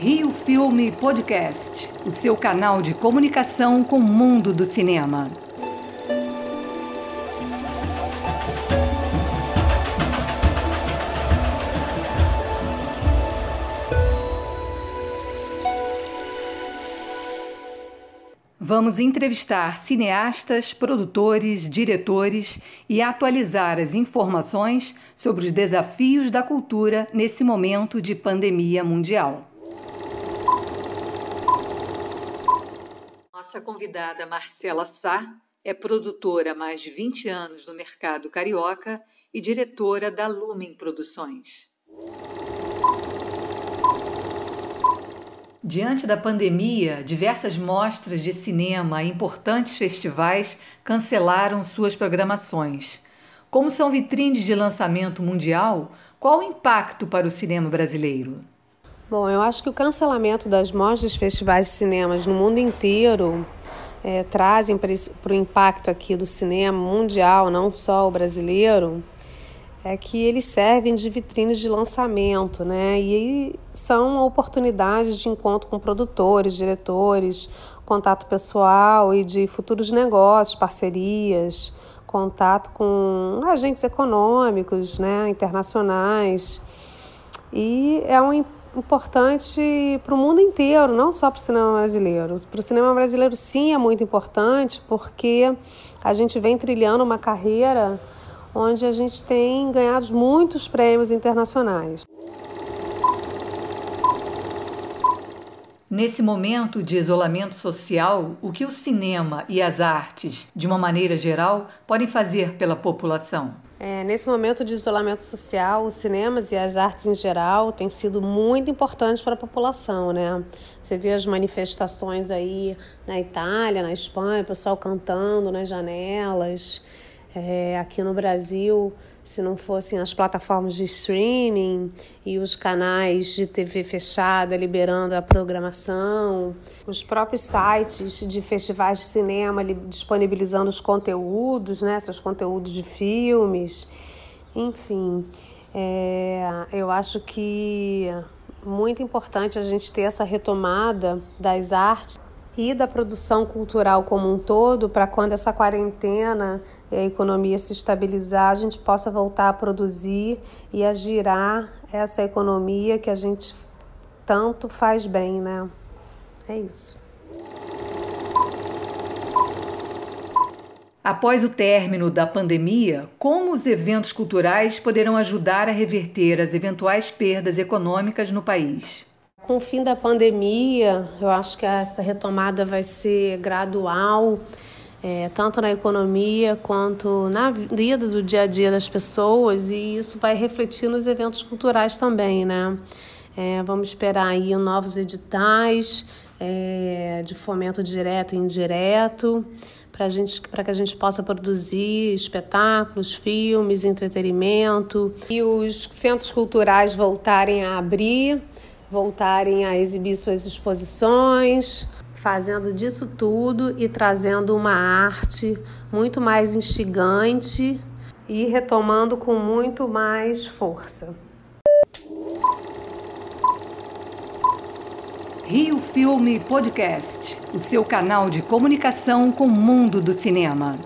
Rio Filme Podcast, o seu canal de comunicação com o mundo do cinema. Vamos entrevistar cineastas, produtores, diretores e atualizar as informações sobre os desafios da cultura nesse momento de pandemia mundial. Nossa convidada Marcela Sá é produtora há mais de 20 anos no mercado carioca e diretora da Lumen Produções. Diante da pandemia, diversas mostras de cinema e importantes festivais cancelaram suas programações. Como são vitrines de lançamento mundial, qual o impacto para o cinema brasileiro? Bom, eu acho que o cancelamento das mostras festivais de cinemas no mundo inteiro é, trazem para o impacto aqui do cinema mundial, não só o brasileiro, é que eles servem de vitrines de lançamento, né? E são oportunidades de encontro com produtores, diretores, contato pessoal e de futuros negócios, parcerias, contato com agentes econômicos, né, internacionais. E é um importante para o mundo inteiro, não só para o cinema brasileiro. Para o cinema brasileiro, sim, é muito importante, porque a gente vem trilhando uma carreira onde a gente tem ganhado muitos prêmios internacionais. Nesse momento de isolamento social, o que o cinema e as artes, de uma maneira geral, podem fazer pela população? É, nesse momento de isolamento social, os cinemas e as artes em geral têm sido muito importantes para a população, né? Você vê as manifestações aí na Itália, na Espanha, o pessoal cantando nas janelas. É, aqui no Brasil, se não fossem as plataformas de streaming e os canais de TV fechada liberando a programação, os próprios sites de festivais de cinema disponibilizando os conteúdos, né, seus conteúdos de filmes, enfim, é, eu acho que muito importante a gente ter essa retomada das artes e da produção cultural como um todo, para quando essa quarentena e a economia se estabilizar, a gente possa voltar a produzir e a girar essa economia que a gente tanto faz bem, né? É isso. Após o término da pandemia, como os eventos culturais poderão ajudar a reverter as eventuais perdas econômicas no país? Com o fim da pandemia, eu acho que essa retomada vai ser gradual, é, tanto na economia quanto na vida do dia a dia das pessoas, e isso vai refletir nos eventos culturais também, né? É, vamos esperar aí novos editais é, de fomento direto e indireto para que a gente possa produzir espetáculos, filmes, entretenimento e os centros culturais voltarem a abrir voltarem a exibir suas exposições, fazendo disso tudo e trazendo uma arte muito mais instigante e retomando com muito mais força. Rio Filme Podcast, o seu canal de comunicação com o mundo do cinema.